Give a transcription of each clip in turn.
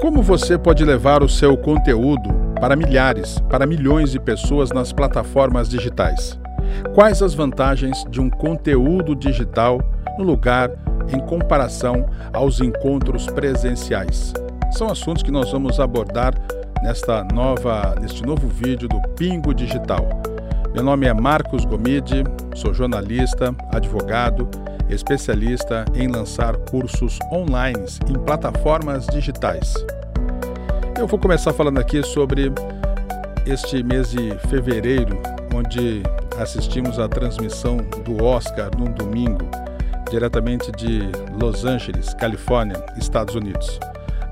Como você pode levar o seu conteúdo para milhares, para milhões de pessoas nas plataformas digitais? Quais as vantagens de um conteúdo digital no lugar em comparação aos encontros presenciais? São assuntos que nós vamos abordar nesta nova, neste novo vídeo do Pingo Digital. Meu nome é Marcos Gomide, sou jornalista, advogado, especialista em lançar cursos online em plataformas digitais. Eu vou começar falando aqui sobre este mês de fevereiro, onde assistimos à transmissão do Oscar num domingo, diretamente de Los Angeles, Califórnia, Estados Unidos.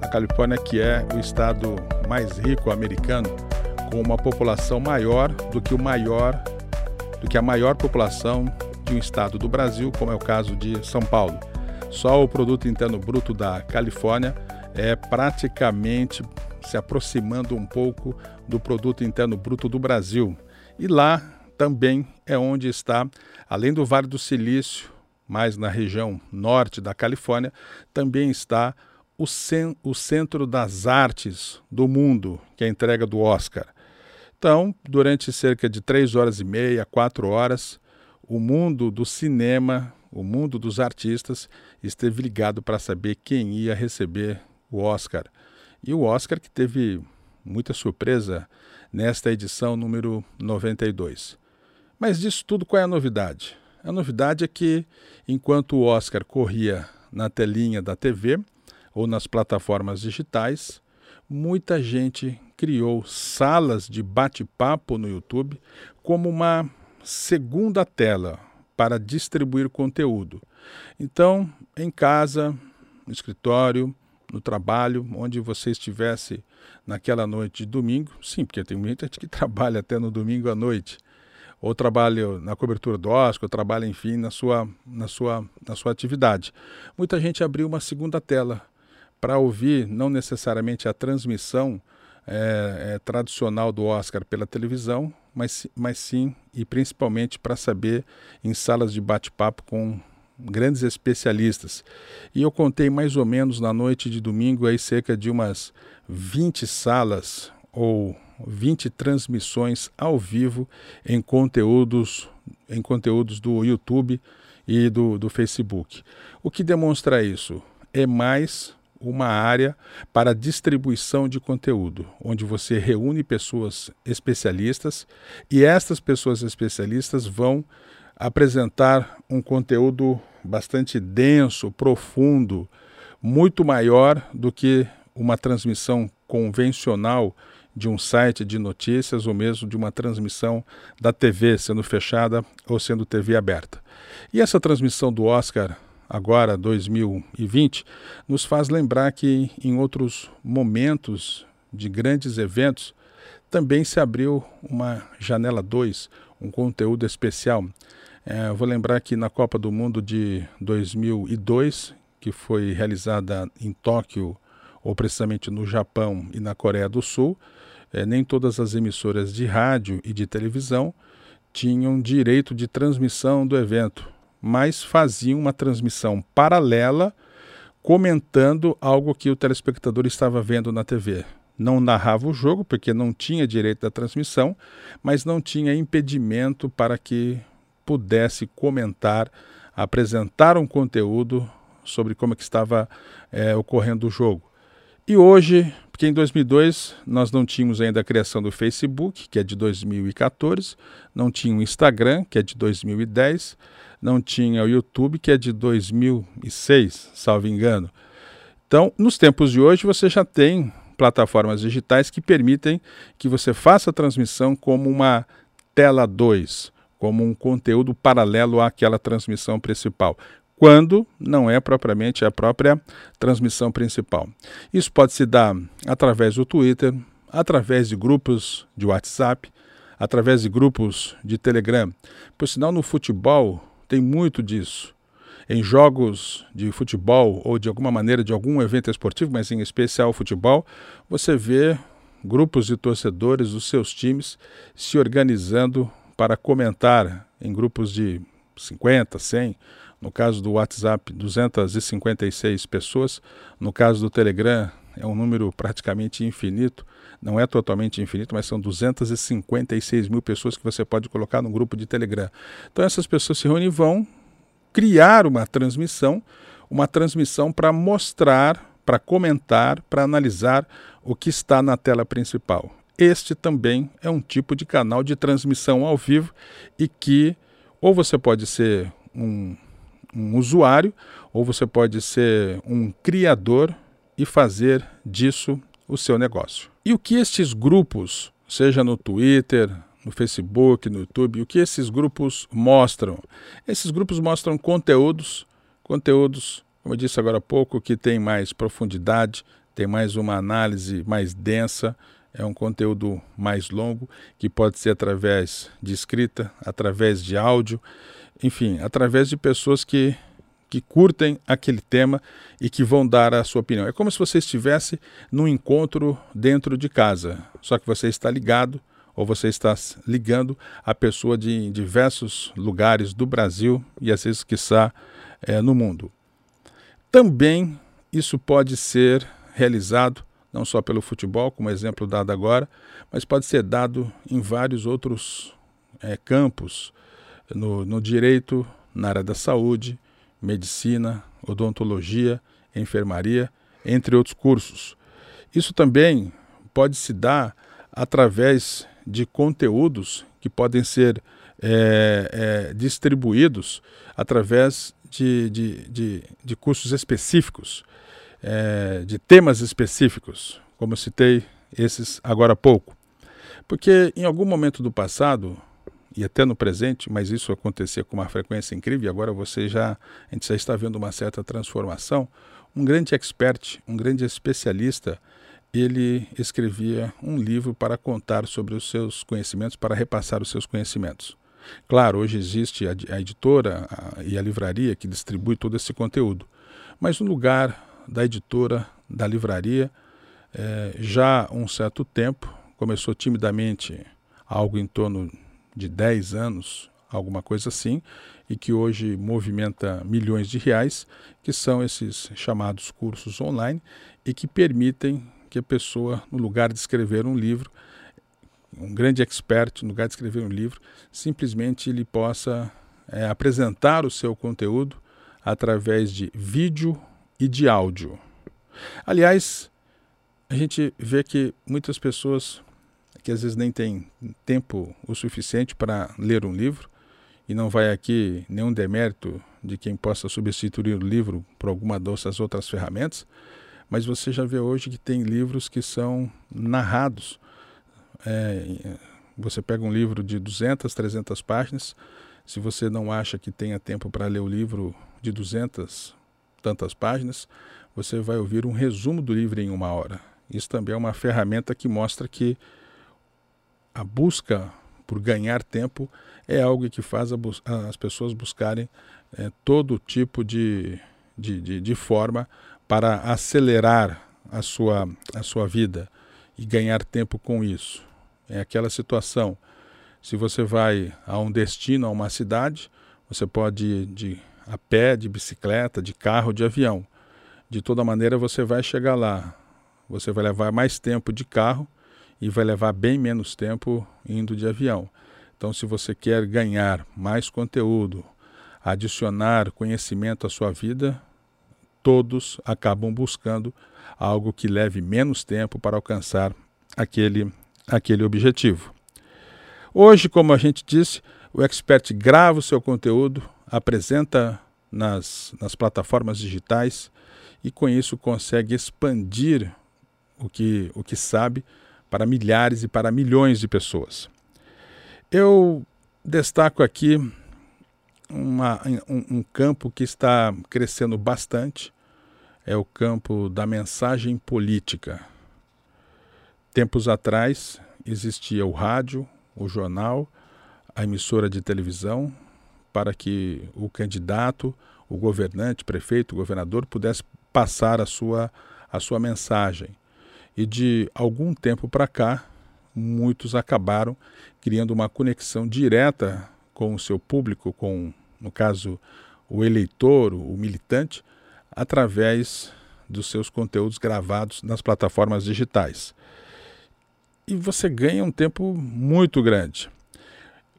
A Califórnia que é o estado mais rico americano, com uma população maior do que o maior do que a maior população de um estado do Brasil, como é o caso de São Paulo. Só o produto interno bruto da Califórnia é praticamente se aproximando um pouco do produto interno bruto do Brasil. E lá também é onde está, além do Vale do Silício, mais na região norte da Califórnia, também está o, o centro das artes do mundo, que é a entrega do Oscar. Então, durante cerca de três horas e meia, quatro horas, o mundo do cinema, o mundo dos artistas, esteve ligado para saber quem ia receber o Oscar. E o Oscar que teve muita surpresa nesta edição número 92. Mas disso tudo, qual é a novidade? A novidade é que, enquanto o Oscar corria na telinha da TV ou nas plataformas digitais, muita gente criou salas de bate-papo no YouTube como uma segunda tela para distribuir conteúdo. Então, em casa, no escritório, no trabalho, onde você estivesse naquela noite de domingo, sim, porque tem muita gente que trabalha até no domingo à noite, ou trabalha na cobertura do Oscar, ou trabalha, enfim, na sua, na sua, na sua atividade. Muita gente abriu uma segunda tela para ouvir, não necessariamente a transmissão é, é, tradicional do Oscar pela televisão, mas, mas sim e principalmente para saber em salas de bate-papo com grandes especialistas. E eu contei mais ou menos na noite de domingo aí cerca de umas 20 salas ou 20 transmissões ao vivo em conteúdos em conteúdos do YouTube e do, do Facebook. O que demonstra isso? É mais uma área para distribuição de conteúdo, onde você reúne pessoas especialistas e estas pessoas especialistas vão apresentar um conteúdo bastante denso, profundo, muito maior do que uma transmissão convencional de um site de notícias ou mesmo de uma transmissão da TV sendo fechada ou sendo TV aberta. E essa transmissão do Oscar agora 2020 nos faz lembrar que em outros momentos de grandes eventos também se abriu uma janela 2, um conteúdo especial. É, vou lembrar que na Copa do Mundo de 2002, que foi realizada em Tóquio, ou precisamente no Japão e na Coreia do Sul, é, nem todas as emissoras de rádio e de televisão tinham direito de transmissão do evento, mas faziam uma transmissão paralela comentando algo que o telespectador estava vendo na TV. Não narrava o jogo, porque não tinha direito da transmissão, mas não tinha impedimento para que pudesse comentar, apresentar um conteúdo sobre como é que estava é, ocorrendo o jogo. E hoje, porque em 2002 nós não tínhamos ainda a criação do Facebook, que é de 2014, não tinha o Instagram, que é de 2010, não tinha o YouTube, que é de 2006, salvo engano. Então, nos tempos de hoje, você já tem plataformas digitais que permitem que você faça a transmissão como uma tela 2, como um conteúdo paralelo àquela transmissão principal, quando não é propriamente a própria transmissão principal. Isso pode se dar através do Twitter, através de grupos de WhatsApp, através de grupos de Telegram. Por sinal, no futebol tem muito disso. Em jogos de futebol ou de alguma maneira de algum evento esportivo, mas em especial futebol, você vê grupos de torcedores dos seus times se organizando para comentar em grupos de 50, 100, no caso do WhatsApp, 256 pessoas, no caso do Telegram, é um número praticamente infinito, não é totalmente infinito, mas são 256 mil pessoas que você pode colocar no grupo de Telegram. Então essas pessoas se reúnem e vão criar uma transmissão, uma transmissão para mostrar, para comentar, para analisar o que está na tela principal. Este também é um tipo de canal de transmissão ao vivo e que ou você pode ser um, um usuário ou você pode ser um criador e fazer disso o seu negócio. E o que estes grupos, seja no Twitter, no Facebook, no YouTube, o que esses grupos mostram? Esses grupos mostram conteúdos, conteúdos, como eu disse agora há pouco, que tem mais profundidade, tem mais uma análise mais densa, é um conteúdo mais longo, que pode ser através de escrita, através de áudio, enfim, através de pessoas que que curtem aquele tema e que vão dar a sua opinião. É como se você estivesse num encontro dentro de casa, só que você está ligado ou você está ligando a pessoa de diversos lugares do Brasil e às vezes, quiçá, é, no mundo. Também isso pode ser realizado não só pelo futebol, como exemplo dado agora, mas pode ser dado em vários outros é, campos, no, no direito, na área da saúde, medicina, odontologia, enfermaria, entre outros cursos. Isso também pode se dar através de conteúdos que podem ser é, é, distribuídos através de, de, de, de cursos específicos, é, de temas específicos, como citei esses agora há pouco. Porque em algum momento do passado, e até no presente, mas isso acontecia com uma frequência incrível, e agora você já, a gente já está vendo uma certa transformação. Um grande expert, um grande especialista, ele escrevia um livro para contar sobre os seus conhecimentos, para repassar os seus conhecimentos. Claro, hoje existe a, a editora a, e a livraria que distribui todo esse conteúdo, mas no lugar da editora, da livraria, é, já há um certo tempo, começou timidamente algo em torno de 10 anos, alguma coisa assim, e que hoje movimenta milhões de reais, que são esses chamados cursos online e que permitem que a pessoa, no lugar de escrever um livro, um grande expert, no lugar de escrever um livro, simplesmente ele possa é, apresentar o seu conteúdo através de vídeo e de áudio. Aliás, a gente vê que muitas pessoas que às vezes nem tem tempo o suficiente para ler um livro, e não vai aqui nenhum demérito de quem possa substituir o livro por alguma dessas outras ferramentas, mas você já vê hoje que tem livros que são narrados. É, você pega um livro de 200, 300 páginas, se você não acha que tenha tempo para ler o livro de 200 tantas páginas, você vai ouvir um resumo do livro em uma hora. Isso também é uma ferramenta que mostra que a busca por ganhar tempo é algo que faz as pessoas buscarem é, todo tipo de, de, de, de, forma para acelerar a sua, a sua vida e ganhar tempo com isso. É aquela situação. Se você vai a um destino, a uma cidade, você pode ir de, a pé, de bicicleta, de carro, de avião. De toda maneira, você vai chegar lá. Você vai levar mais tempo de carro e vai levar bem menos tempo indo de avião. Então, se você quer ganhar mais conteúdo, adicionar conhecimento à sua vida, todos acabam buscando algo que leve menos tempo para alcançar aquele, aquele objetivo. Hoje, como a gente disse, o expert grava o seu conteúdo, apresenta nas, nas plataformas digitais e com isso consegue expandir o que, o que sabe para milhares e para milhões de pessoas. Eu destaco aqui uma, um, um campo que está crescendo bastante, é o campo da mensagem política. Tempos atrás existia o rádio, o jornal, a emissora de televisão, para que o candidato, o governante, prefeito, governador pudesse passar a sua, a sua mensagem. E de algum tempo para cá, muitos acabaram criando uma conexão direta com o seu público, com, no caso, o eleitor, o militante, através dos seus conteúdos gravados nas plataformas digitais. E você ganha um tempo muito grande.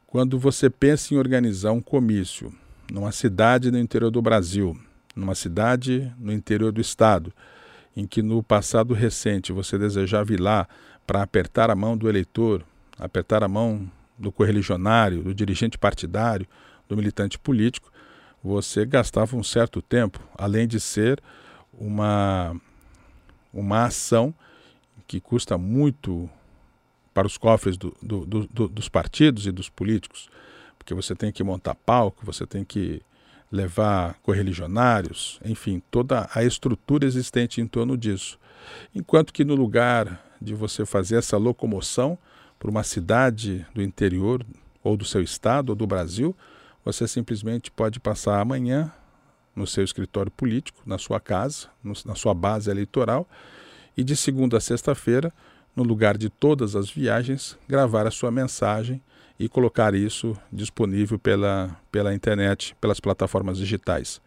Quando você pensa em organizar um comício numa cidade no interior do Brasil, numa cidade no interior do estado, em que no passado recente você desejava ir lá para apertar a mão do eleitor, apertar a mão do correligionário, do dirigente partidário, do militante político, você gastava um certo tempo, além de ser uma, uma ação que custa muito para os cofres do, do, do, dos partidos e dos políticos, porque você tem que montar palco, você tem que levar correligionários, enfim, toda a estrutura existente em torno disso. Enquanto que no lugar de você fazer essa locomoção para uma cidade do interior, ou do seu estado, ou do Brasil, você simplesmente pode passar amanhã no seu escritório político, na sua casa, no, na sua base eleitoral, e de segunda a sexta-feira, no lugar de todas as viagens, gravar a sua mensagem e colocar isso disponível pela, pela internet, pelas plataformas digitais.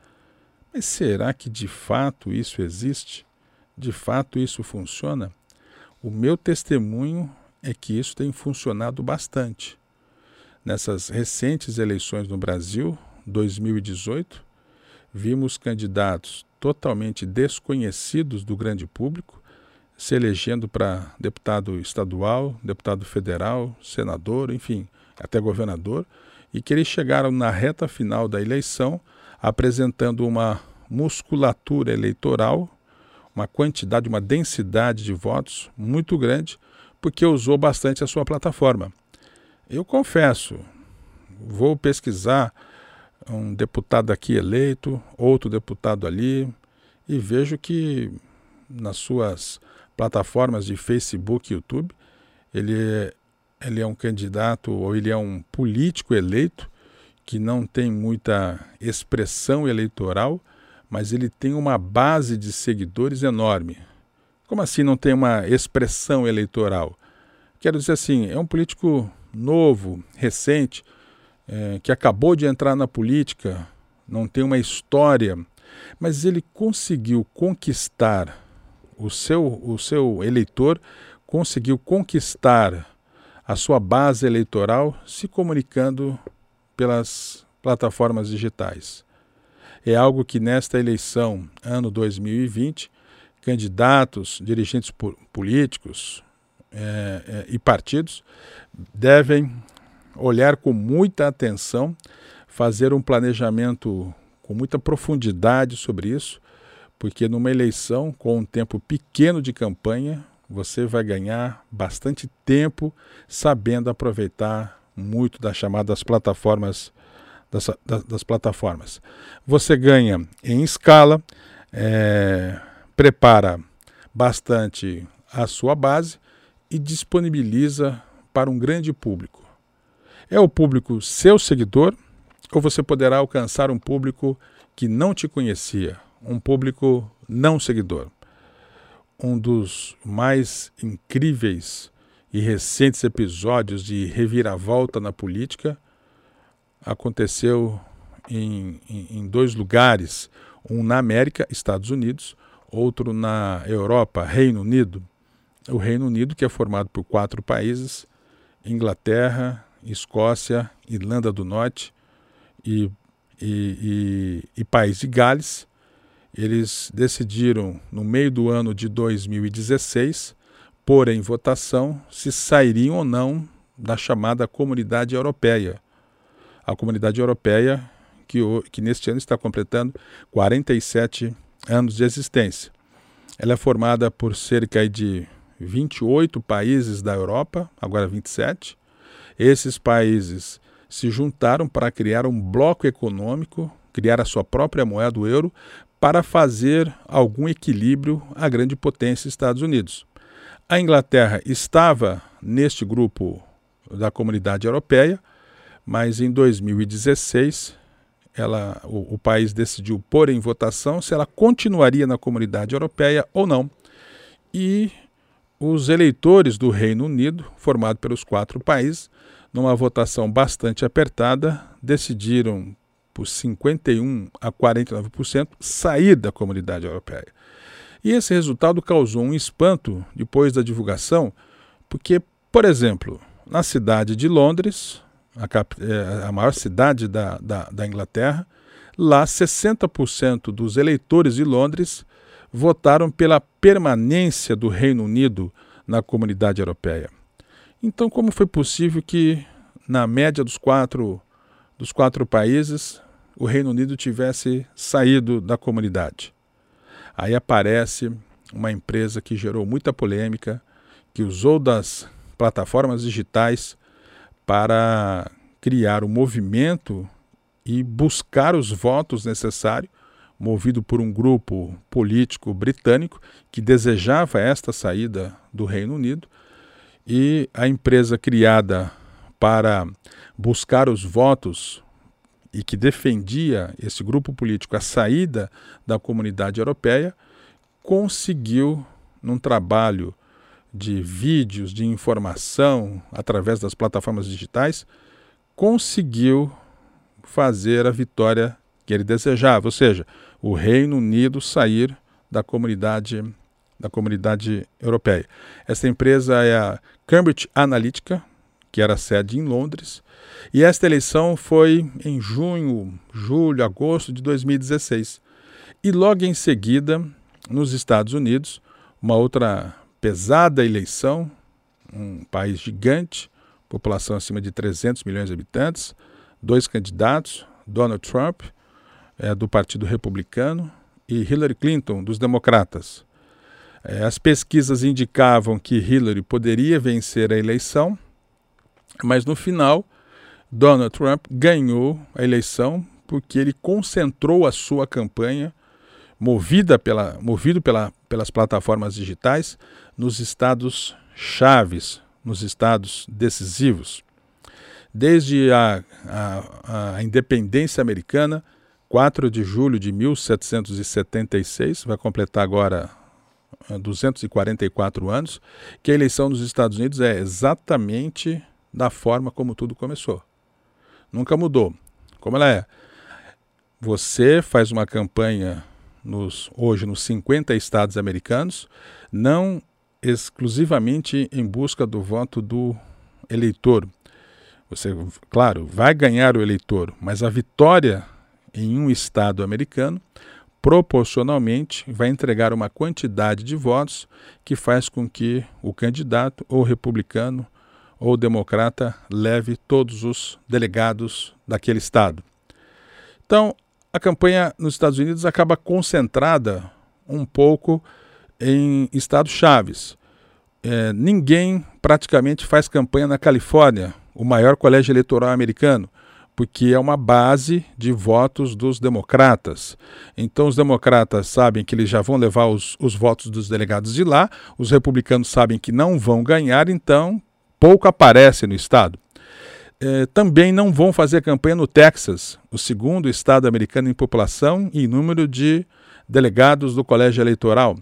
Mas será que de fato isso existe? De fato isso funciona? O meu testemunho é que isso tem funcionado bastante. Nessas recentes eleições no Brasil, 2018, vimos candidatos totalmente desconhecidos do grande público se elegendo para deputado estadual, deputado federal, senador, enfim, até governador, e que eles chegaram na reta final da eleição apresentando uma musculatura eleitoral, uma quantidade, uma densidade de votos muito grande, porque usou bastante a sua plataforma. Eu confesso, vou pesquisar um deputado aqui eleito, outro deputado ali, e vejo que nas suas plataformas de Facebook e YouTube, ele é ele é um candidato ou ele é um político eleito que não tem muita expressão eleitoral, mas ele tem uma base de seguidores enorme. Como assim não tem uma expressão eleitoral? Quero dizer assim, é um político novo, recente, é, que acabou de entrar na política, não tem uma história, mas ele conseguiu conquistar o seu, o seu eleitor, conseguiu conquistar a sua base eleitoral se comunicando pelas plataformas digitais. É algo que nesta eleição, ano 2020, candidatos, dirigentes políticos é, é, e partidos devem olhar com muita atenção, fazer um planejamento com muita profundidade sobre isso, porque numa eleição com um tempo pequeno de campanha, você vai ganhar bastante tempo sabendo aproveitar muito das chamadas plataformas das, das, das plataformas. Você ganha em escala, é, prepara bastante a sua base e disponibiliza para um grande público. É o público seu seguidor ou você poderá alcançar um público que não te conhecia, um público não seguidor um dos mais incríveis e recentes episódios de reviravolta na política aconteceu em, em, em, dois lugares, um na América, Estados Unidos, outro na Europa, Reino Unido. O Reino Unido, que é formado por quatro países: Inglaterra, Escócia, Irlanda do Norte e, e, e, e País de Gales, eles decidiram, no meio do ano de 2016, pôr em votação se sairiam ou não da chamada Comunidade Europeia. A Comunidade Europeia, que, que neste ano está completando 47 anos de existência. Ela é formada por cerca de 28 países da Europa, agora 27. Esses países se juntaram para criar um bloco econômico, criar a sua própria moeda, o euro, para fazer algum equilíbrio à grande potência Estados Unidos. A Inglaterra estava neste grupo da comunidade europeia, mas em 2016 ela, o, o, país decidiu pôr em votação se ela continuaria na comunidade europeia ou não. E os eleitores do Reino Unido, formado pelos quatro países, numa votação bastante apertada, decidiram por 51 a 49% sair da comunidade europeia. E esse resultado causou um espanto depois da divulgação, porque, por exemplo, na cidade de Londres, a, cap, é, a maior cidade da, da, da Inglaterra, lá 60% dos eleitores de Londres votaram pela permanência do Reino Unido na comunidade europeia. Então, como foi possível que, na média dos quatro, dos quatro países, o Reino Unido tivesse saído da comunidade? Aí aparece uma empresa que gerou muita polêmica, que usou das plataformas digitais para criar o um movimento e buscar os votos necessários, movido por um grupo político britânico que desejava esta saída do Reino Unido, e a empresa criada para buscar os votos e que defendia esse grupo político a saída da comunidade europeia, conseguiu, num trabalho de vídeos, de informação através das plataformas digitais, conseguiu fazer a vitória que ele desejava, ou seja, o Reino Unido sair da comunidade da comunidade europeia. Essa empresa é a Cambridge Analytica, que era sede em Londres, e esta eleição foi em junho, julho, agosto de 2016. E logo em seguida, nos Estados Unidos, uma outra pesada eleição, um país gigante, população acima de 300 milhões de habitantes, dois candidatos, Donald Trump, é, do Partido Republicano, e Hillary Clinton, dos Democratas. É, as pesquisas indicavam que Hillary poderia vencer a eleição, mas no final, Donald Trump ganhou a eleição porque ele concentrou a sua campanha, movida pela, movido pela, pelas plataformas digitais, nos estados chaves, nos estados decisivos. Desde a, a, a independência americana, 4 de julho de 1776, vai completar agora 244 ah, anos, que a eleição nos Estados Unidos é exatamente da forma como tudo começou. Nunca mudou. Como ela é? Você faz uma campanha nos, hoje nos 50 estados americanos, não exclusivamente em busca do voto do eleitor. Você, claro, vai ganhar o eleitor, mas a vitória em um estado americano proporcionalmente vai entregar uma quantidade de votos que faz com que o candidato ou republicano ou democrata leve todos os delegados daquele estado. Então, a campanha nos Estados Unidos acaba concentrada um pouco em estados chaves. É, ninguém praticamente faz campanha na Califórnia, o maior colégio eleitoral americano, porque é uma base de votos dos democratas. Então, os democratas sabem que eles já vão levar os, os votos dos delegados de lá, os republicanos sabem que não vão ganhar, então pouco aparece no estado. É, também não vão fazer campanha no Texas, o segundo estado americano em população e número de delegados do colégio eleitoral.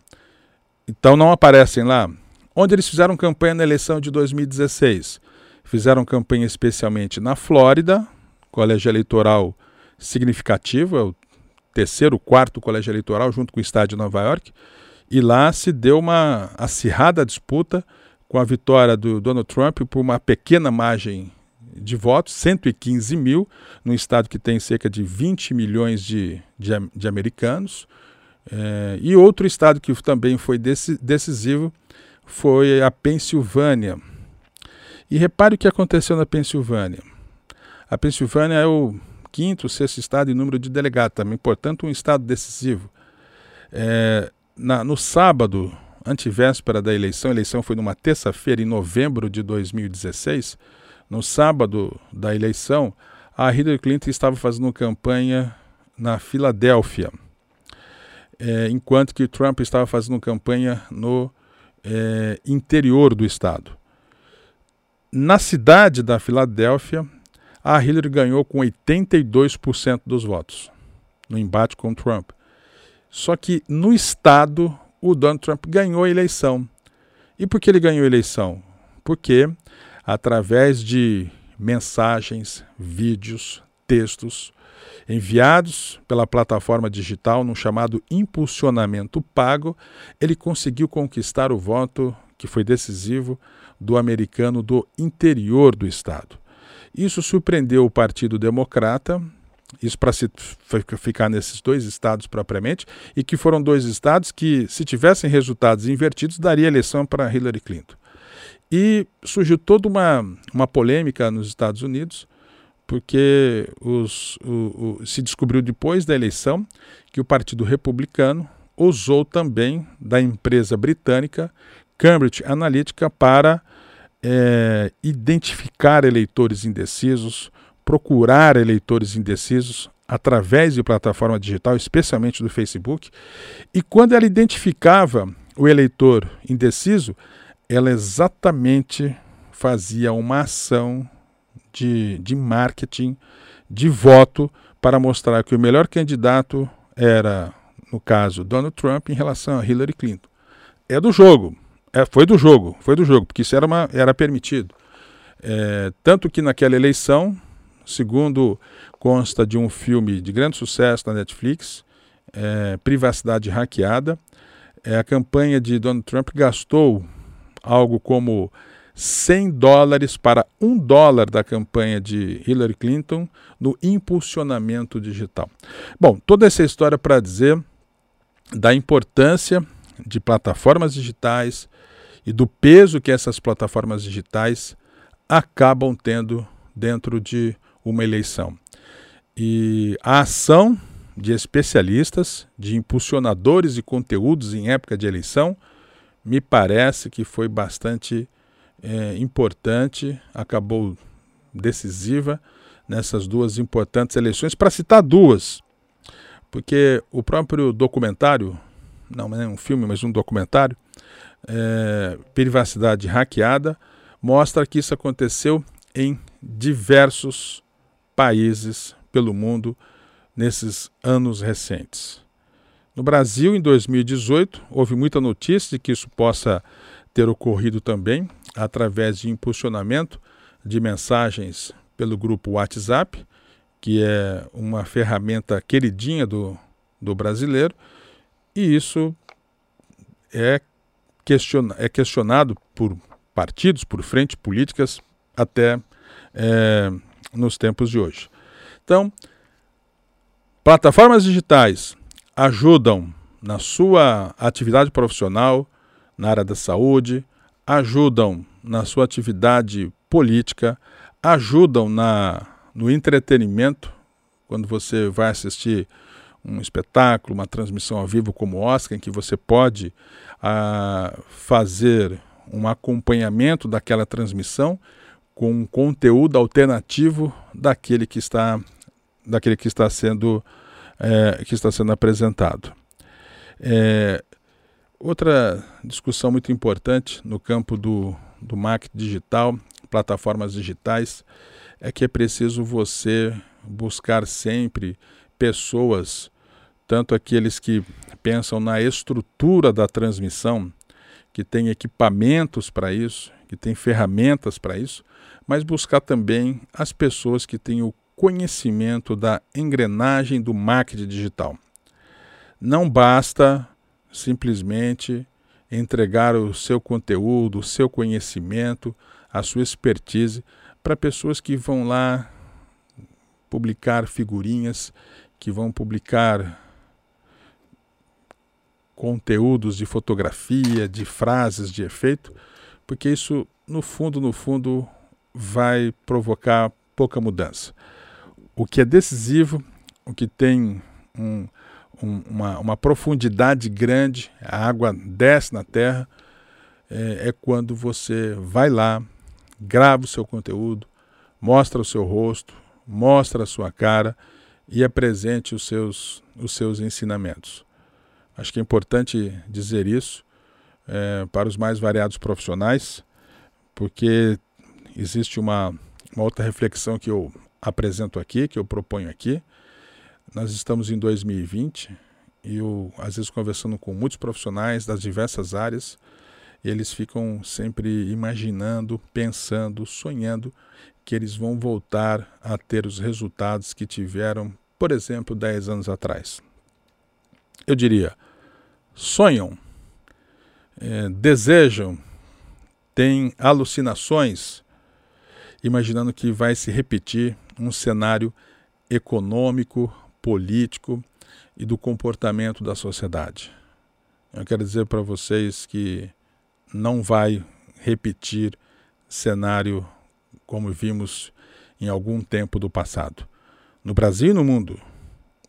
Então não aparecem lá. Onde eles fizeram campanha na eleição de 2016? Fizeram campanha especialmente na Flórida, colégio eleitoral significativo, é o terceiro, quarto colégio eleitoral, junto com o estado de Nova York, e lá se deu uma acirrada disputa com a vitória do Donald Trump por uma pequena margem de votos, 115 mil, num estado que tem cerca de 20 milhões de, de, de americanos. É, e outro estado que também foi decisivo foi a Pensilvânia. E repare o que aconteceu na Pensilvânia. A Pensilvânia é o quinto, sexto estado em número de delegados também, portanto, um estado decisivo. É, na, no sábado, antivéspera da eleição, a eleição foi numa terça-feira, em novembro de 2016. No sábado da eleição, a Hillary Clinton estava fazendo campanha na Filadélfia, é, enquanto que Trump estava fazendo campanha no é, interior do estado. Na cidade da Filadélfia, a Hillary ganhou com 82% dos votos no embate com Trump. Só que no estado, o Donald Trump ganhou a eleição. E por que ele ganhou a eleição? Porque, através de mensagens, vídeos, textos, enviados pela plataforma digital no chamado impulsionamento pago, ele conseguiu conquistar o voto que foi decisivo do americano do interior do estado. Isso surpreendeu o Partido Democrata, isso para ficar nesses dois estados propriamente, e que foram dois estados que, se tivessem resultados invertidos, daria eleição para Hillary Clinton. E surgiu toda uma, uma polêmica nos Estados Unidos, porque os, o, o, se descobriu depois da eleição que o Partido Republicano usou também da empresa britânica Cambridge Analytica para é, identificar eleitores indecisos, procurar eleitores indecisos através de plataforma digital, especialmente do Facebook, e quando ela identificava o eleitor indeciso, ela exatamente fazia uma ação de, de marketing, de voto, para mostrar que o melhor candidato era, no caso, Donald Trump em relação a Hillary Clinton. É do jogo, é, foi do jogo, foi do jogo, porque isso era, uma, era permitido. É, tanto que naquela eleição, segundo consta de um filme de grande sucesso na Netflix, é, Privacidade Hackeada, é, a campanha de Donald Trump gastou algo como 100 dólares para 1 dólar da campanha de Hillary Clinton no impulsionamento digital. Bom, toda essa história para dizer da importância de plataformas digitais, e do peso que essas plataformas digitais acabam tendo dentro de uma eleição. E a ação de especialistas, de impulsionadores de conteúdos em época de eleição, me parece que foi bastante é, importante, acabou decisiva nessas duas importantes eleições, para citar duas, porque o próprio documentário, não é um filme, mas um documentário, é, privacidade hackeada, mostra que isso aconteceu em diversos países pelo mundo nesses anos recentes. No Brasil, em 2018, houve muita notícia de que isso possa ter ocorrido também através de impulsionamento de mensagens pelo grupo WhatsApp, que é uma ferramenta queridinha do, do brasileiro, e isso é questiona, é questionado por partidos, por frentes políticas, até é, nos tempos de hoje. Então, plataformas digitais ajudam na sua atividade profissional, na área da saúde, ajudam na sua atividade política, ajudam na, no entretenimento, quando você vai assistir um espetáculo, uma transmissão ao vivo como o Oscar, em que você pode ah, fazer um acompanhamento daquela transmissão com um conteúdo alternativo daquele que está, daquele que está sendo é, que está sendo apresentado. É, outra discussão muito importante no campo do, do marketing digital, plataformas digitais, é que é preciso você buscar sempre pessoas, tanto aqueles que pensam na estrutura da transmissão, que tem equipamentos para isso, que tem ferramentas para isso, mas buscar também as pessoas que têm o conhecimento da engrenagem do marketing digital. Não basta simplesmente entregar o seu conteúdo, o seu conhecimento, a sua expertise para pessoas que vão lá publicar figurinhas que vão publicar conteúdos de fotografia, de frases, de efeito, porque isso, no fundo, no fundo, vai provocar pouca mudança. O que é decisivo, o que tem um, um, uma, uma, profundidade grande, a água desce na terra, é, é quando você vai lá, grava o seu conteúdo, mostra o seu rosto, mostra a sua cara e apresente os seus, os seus ensinamentos. Acho que é importante dizer isso é, para os mais variados profissionais, porque existe uma, uma outra reflexão que eu apresento aqui, que eu proponho aqui. Nós estamos em 2020 e eu, às vezes, conversando com muitos profissionais das diversas áreas, eles ficam sempre imaginando, pensando, sonhando que eles vão voltar a ter os resultados que tiveram por exemplo, 10 anos atrás? Eu diria: sonham, é, desejam, têm alucinações, imaginando que vai se repetir um cenário econômico, político e do comportamento da sociedade. Eu quero dizer para vocês que não vai repetir cenário como vimos em algum tempo do passado. No Brasil e no mundo,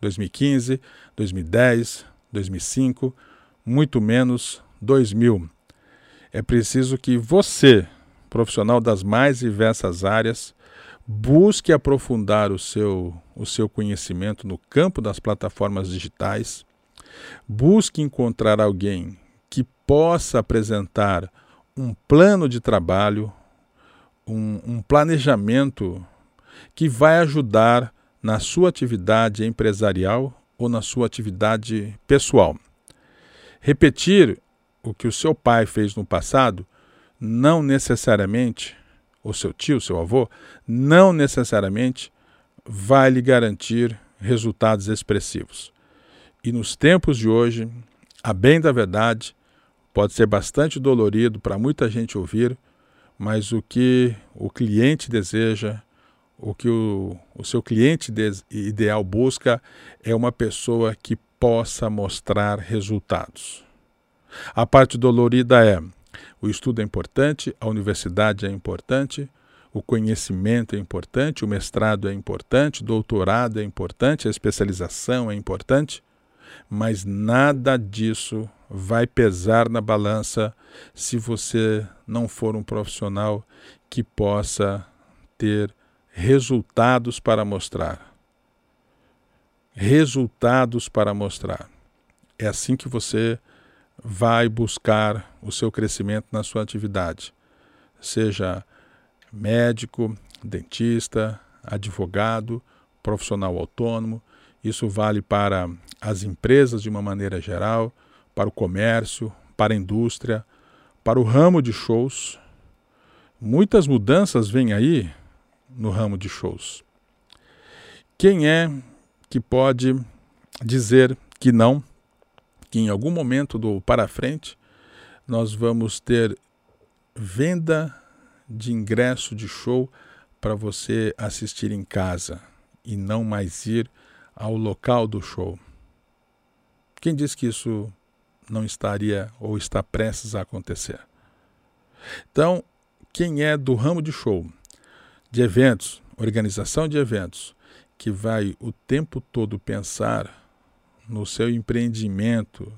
2015, 2010, 2005, muito menos 2000. É preciso que você, profissional das mais diversas áreas, busque aprofundar o seu, o seu conhecimento no campo das plataformas digitais, busque encontrar alguém que possa apresentar um plano de trabalho, um, um planejamento que vai ajudar na sua atividade empresarial ou na sua atividade pessoal. Repetir o que o seu pai fez no passado não necessariamente, ou seu tio, seu avô, não necessariamente vai lhe garantir resultados expressivos. E nos tempos de hoje, a bem da verdade, pode ser bastante dolorido para muita gente ouvir, mas o que o cliente deseja, o que o, o seu cliente ideal busca é uma pessoa que possa mostrar resultados. A parte dolorida é: o estudo é importante, a universidade é importante, o conhecimento é importante, o mestrado é importante, o doutorado é importante, a especialização é importante, mas nada disso vai pesar na balança se você não for um profissional que possa ter resultados para mostrar. Resultados para mostrar. É assim que você vai buscar o seu crescimento na sua atividade. Seja médico, dentista, advogado, profissional autônomo. Isso vale para as empresas de uma maneira geral, para o comércio, para a indústria, para o ramo de shows. Muitas mudanças vêm aí no ramo de shows. Quem é que pode dizer que não, que em algum momento do para frente nós vamos ter venda de ingresso de show para você assistir em casa e não mais ir ao local do show? Quem diz que isso não estaria ou está prestes a acontecer. Então, quem é do ramo de show, de eventos, organização de eventos, que vai o tempo todo pensar no seu empreendimento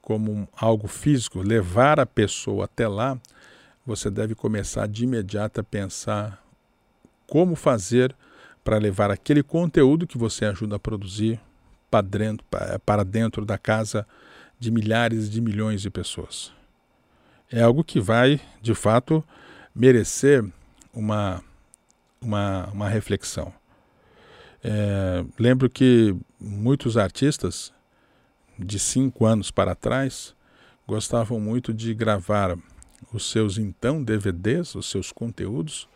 como algo físico, levar a pessoa até lá, você deve começar de imediato a pensar como fazer para levar aquele conteúdo que você ajuda a produzir para dentro, da casa de milhares de milhões de pessoas. É algo que vai, de fato, merecer uma, uma, uma reflexão. É, lembro que muitos artistas, de cinco anos para trás, gostavam muito de gravar os seus então DVDs, os seus conteúdos,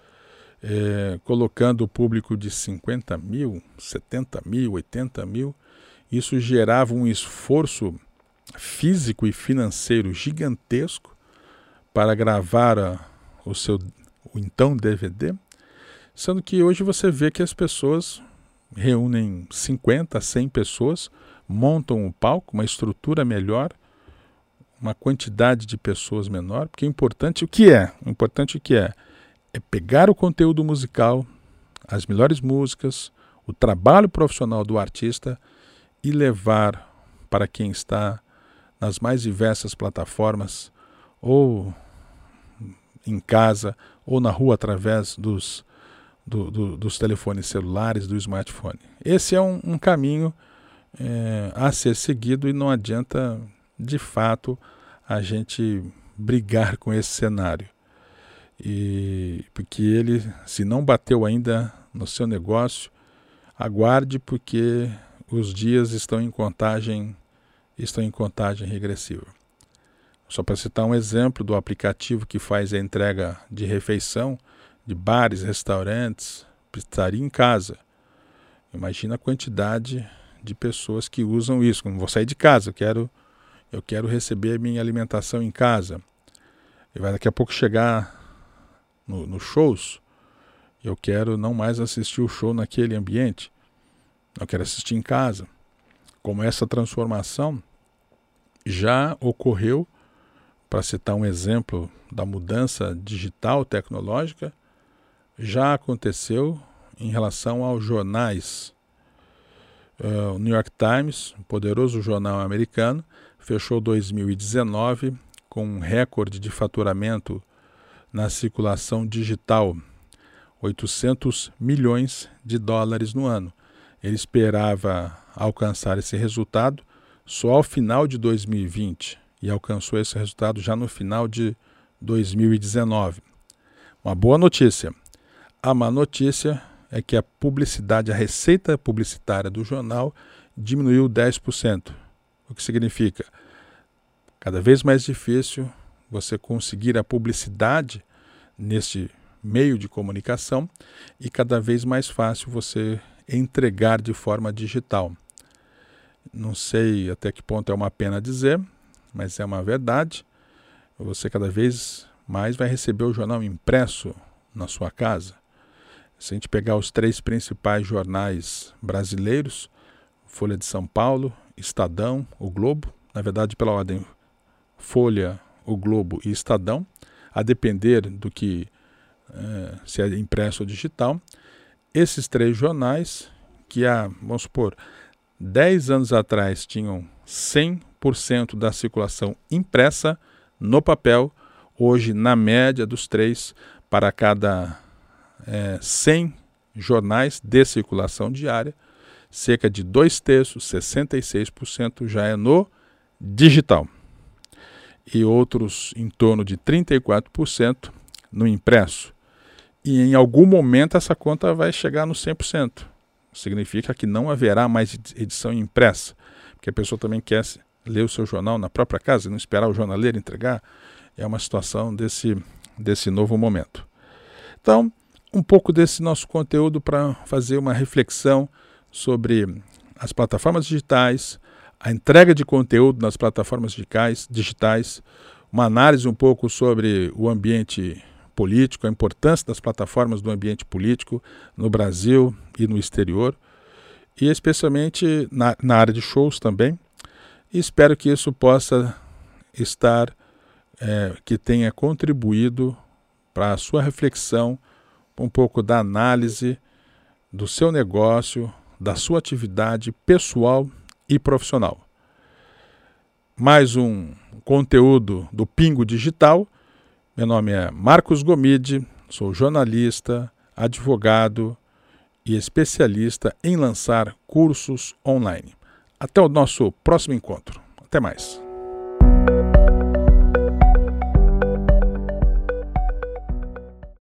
é, colocando o público de 50 mil, 70 mil, 80 mil. Isso gerava um esforço físico e financeiro gigantesco para gravar a, o seu o então DVD, sendo que hoje você vê que as pessoas reúnem 50, 100 pessoas, montam um palco, uma estrutura melhor, uma quantidade de pessoas menor, porque o importante o que é? O importante o que é? É pegar o conteúdo musical, as melhores músicas, o trabalho profissional do artista e levar para quem está nas mais diversas plataformas, ou em casa, ou na rua através dos, do, do, dos telefones celulares, do smartphone. Esse é um, um caminho é, a ser seguido e não adianta, de fato, a gente brigar com esse cenário. E porque ele, se não bateu ainda no seu negócio, aguarde porque os dias estão em contagem estão em contagem regressiva. Só para citar um exemplo do aplicativo que faz a entrega de refeição de bares, restaurantes, pizzaria em casa. Imagina a quantidade de pessoas que usam isso. Não vou sair de casa, eu quero, eu quero receber minha alimentação em casa. E vai daqui a pouco chegar nos no shows. Eu quero não mais assistir o show naquele ambiente. Eu quero assistir em casa. Como essa transformação já ocorreu, para citar um exemplo da mudança digital tecnológica, já aconteceu em relação aos jornais. Uh, o New York Times, um poderoso jornal americano, fechou 2019 com um recorde de faturamento na circulação digital, 800 milhões de dólares no ano. Ele esperava alcançar esse resultado só ao final de 2020 e alcançou esse resultado já no final de 2019. Uma boa notícia. A má notícia é que a publicidade, a receita publicitária do jornal diminuiu 10%. O que significa? Cada vez mais difícil você conseguir a publicidade neste meio de comunicação e cada vez mais fácil você entregar de forma digital. Não sei até que ponto é uma pena dizer, mas é uma verdade. Você cada vez mais vai receber o jornal impresso na sua casa. Se a gente pegar os três principais jornais brasileiros, Folha de São Paulo, Estadão, O Globo, na verdade pela ordem Folha, O Globo e Estadão, a depender do que é, se é impresso ou digital, esses três jornais que há, vamos supor, 10 anos atrás tinham 100% da circulação impressa no papel, hoje, na média dos três, para cada é, 100 jornais de circulação diária, cerca de dois terços, 66%, já é no digital. E outros em torno de 34% no impresso. E em algum momento essa conta vai chegar no 100%. Significa que não haverá mais edição impressa, porque a pessoa também quer ler o seu jornal na própria casa e não esperar o jornaleiro entregar. É uma situação desse, desse novo momento. Então, um pouco desse nosso conteúdo para fazer uma reflexão sobre as plataformas digitais, a entrega de conteúdo nas plataformas digitais, uma análise um pouco sobre o ambiente político, a importância das plataformas do ambiente político no Brasil e no exterior, e especialmente na, na área de shows também. E espero que isso possa estar, é, que tenha contribuído para a sua reflexão um pouco da análise do seu negócio, da sua atividade pessoal e profissional. Mais um conteúdo do Pingo Digital. Meu nome é Marcos Gomide, sou jornalista, advogado e especialista em lançar cursos online. Até o nosso próximo encontro. Até mais.